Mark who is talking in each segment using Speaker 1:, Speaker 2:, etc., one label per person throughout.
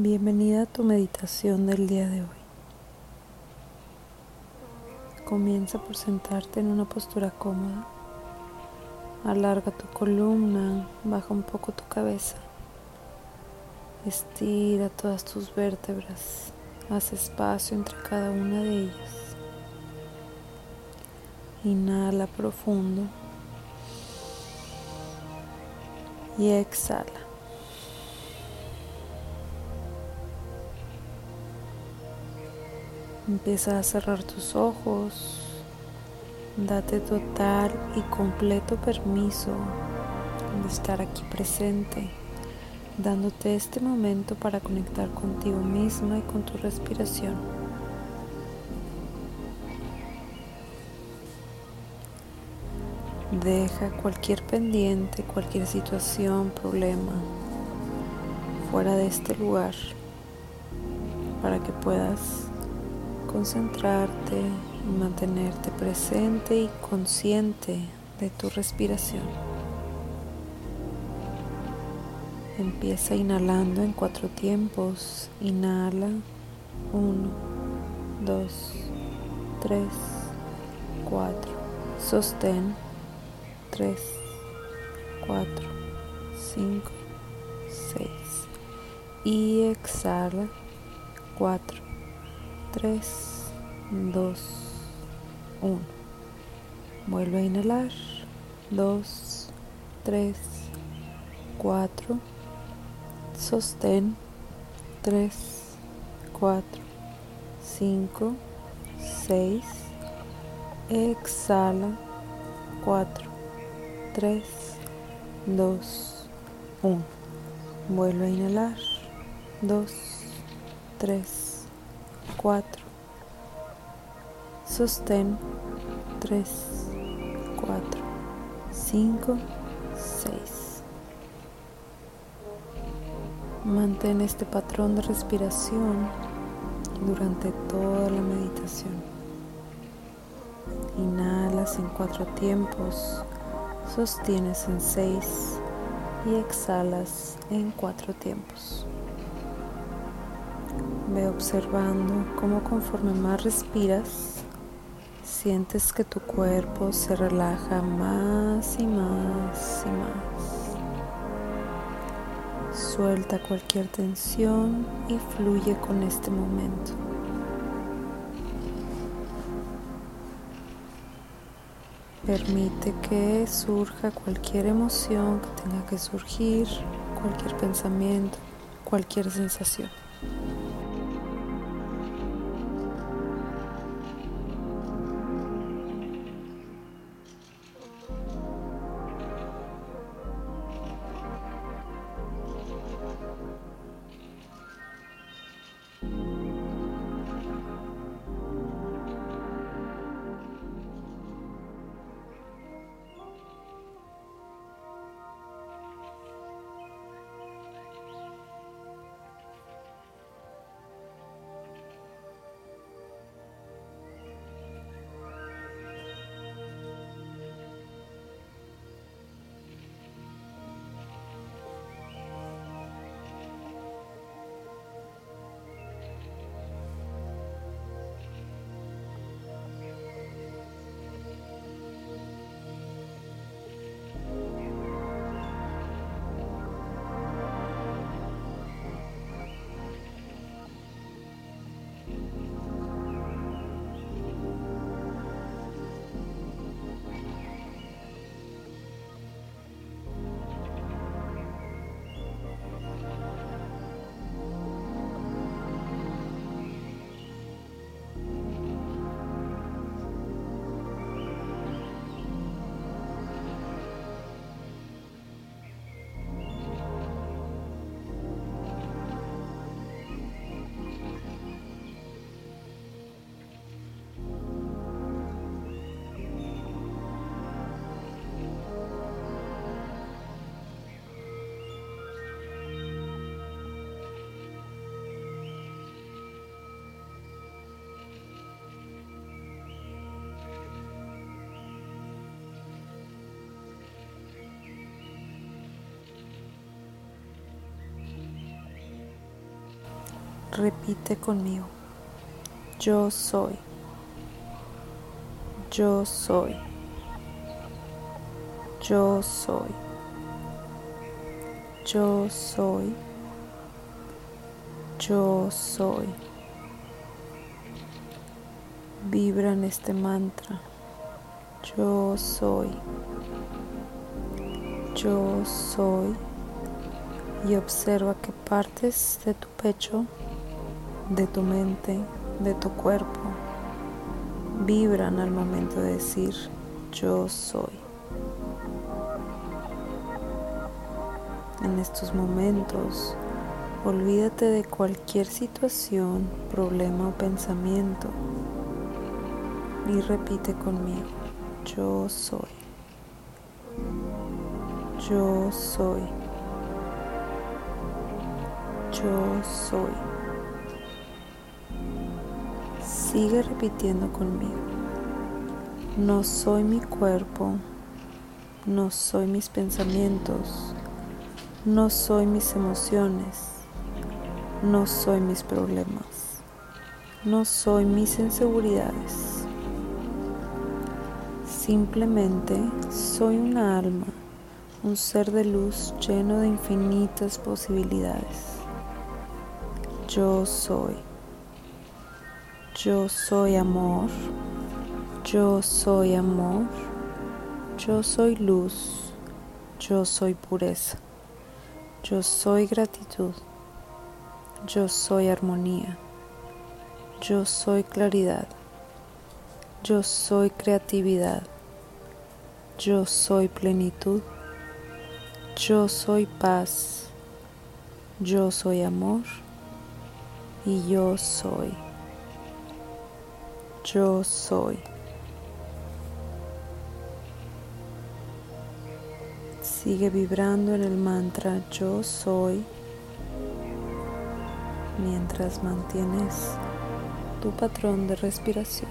Speaker 1: Bienvenida a tu meditación del día de hoy. Comienza por sentarte en una postura cómoda. Alarga tu columna, baja un poco tu cabeza. Estira todas tus vértebras. Haz espacio entre cada una de ellas. Inhala profundo y exhala. Empieza a cerrar tus ojos. Date total y completo permiso de estar aquí presente, dándote este momento para conectar contigo misma y con tu respiración. Deja cualquier pendiente, cualquier situación, problema fuera de este lugar para que puedas concentrarte y mantenerte presente y consciente de tu respiración. Empieza inhalando en cuatro tiempos. Inhala. Uno, dos, tres, cuatro. Sostén. Tres, cuatro, cinco, seis. Y exhala. Cuatro, 3, 2, 1. Vuelve a inhalar. 2, 3, 4. Sostén. 3, 4, 5, 6. Exhala. 4, 3, 2, 1. Vuelve a inhalar. 2, 3, 4, sostén 3, 4, 5, 6. Mantén este patrón de respiración durante toda la meditación. Inhalas en cuatro tiempos, sostienes en seis y exhalas en cuatro tiempos. Ve observando cómo conforme más respiras, sientes que tu cuerpo se relaja más y más y más. Suelta cualquier tensión y fluye con este momento. Permite que surja cualquier emoción que tenga que surgir, cualquier pensamiento, cualquier sensación. Repite conmigo. Yo soy. Yo soy. Yo soy. Yo soy. Yo soy. Vibra en este mantra. Yo soy. Yo soy. Y observa que partes de tu pecho, de tu mente, de tu cuerpo, vibran al momento de decir yo soy. En estos momentos, olvídate de cualquier situación, problema o pensamiento y repite conmigo, yo soy. Yo soy. Yo soy. Sigue repitiendo conmigo. No soy mi cuerpo, no soy mis pensamientos, no soy mis emociones, no soy mis problemas, no soy mis inseguridades. Simplemente soy una alma, un ser de luz lleno de infinitas posibilidades. Yo soy. Yo soy amor. Yo soy amor. Yo soy luz. Yo soy pureza. Yo soy gratitud. Yo soy armonía. Yo soy claridad. Yo soy creatividad. Yo soy plenitud. Yo soy paz. Yo soy amor. Y yo soy. Yo soy. Sigue vibrando en el mantra yo soy mientras mantienes tu patrón de respiración.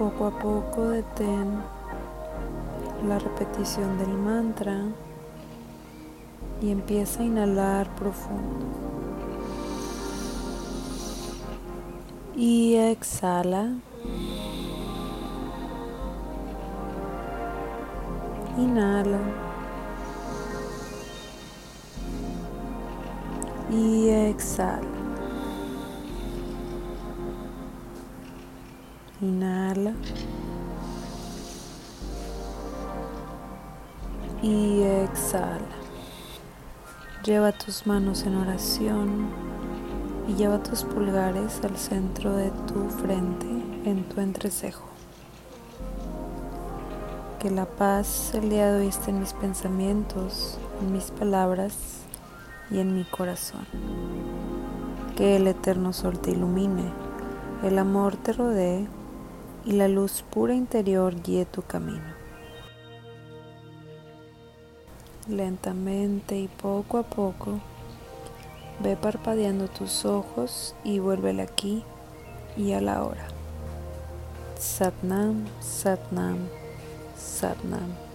Speaker 1: Poco a poco detén la repetición del mantra y empieza a inhalar profundo. Y exhala. Inhala. Y exhala. Inhala. Y exhala. Lleva tus manos en oración y lleva tus pulgares al centro de tu frente, en tu entrecejo. Que la paz el día de en mis pensamientos, en mis palabras y en mi corazón. Que el eterno sol te ilumine, el amor te rodee y la luz pura interior guíe tu camino. Lentamente y poco a poco, ve parpadeando tus ojos y vuélvele aquí y a la hora. Satnam, Satnam, Satnam.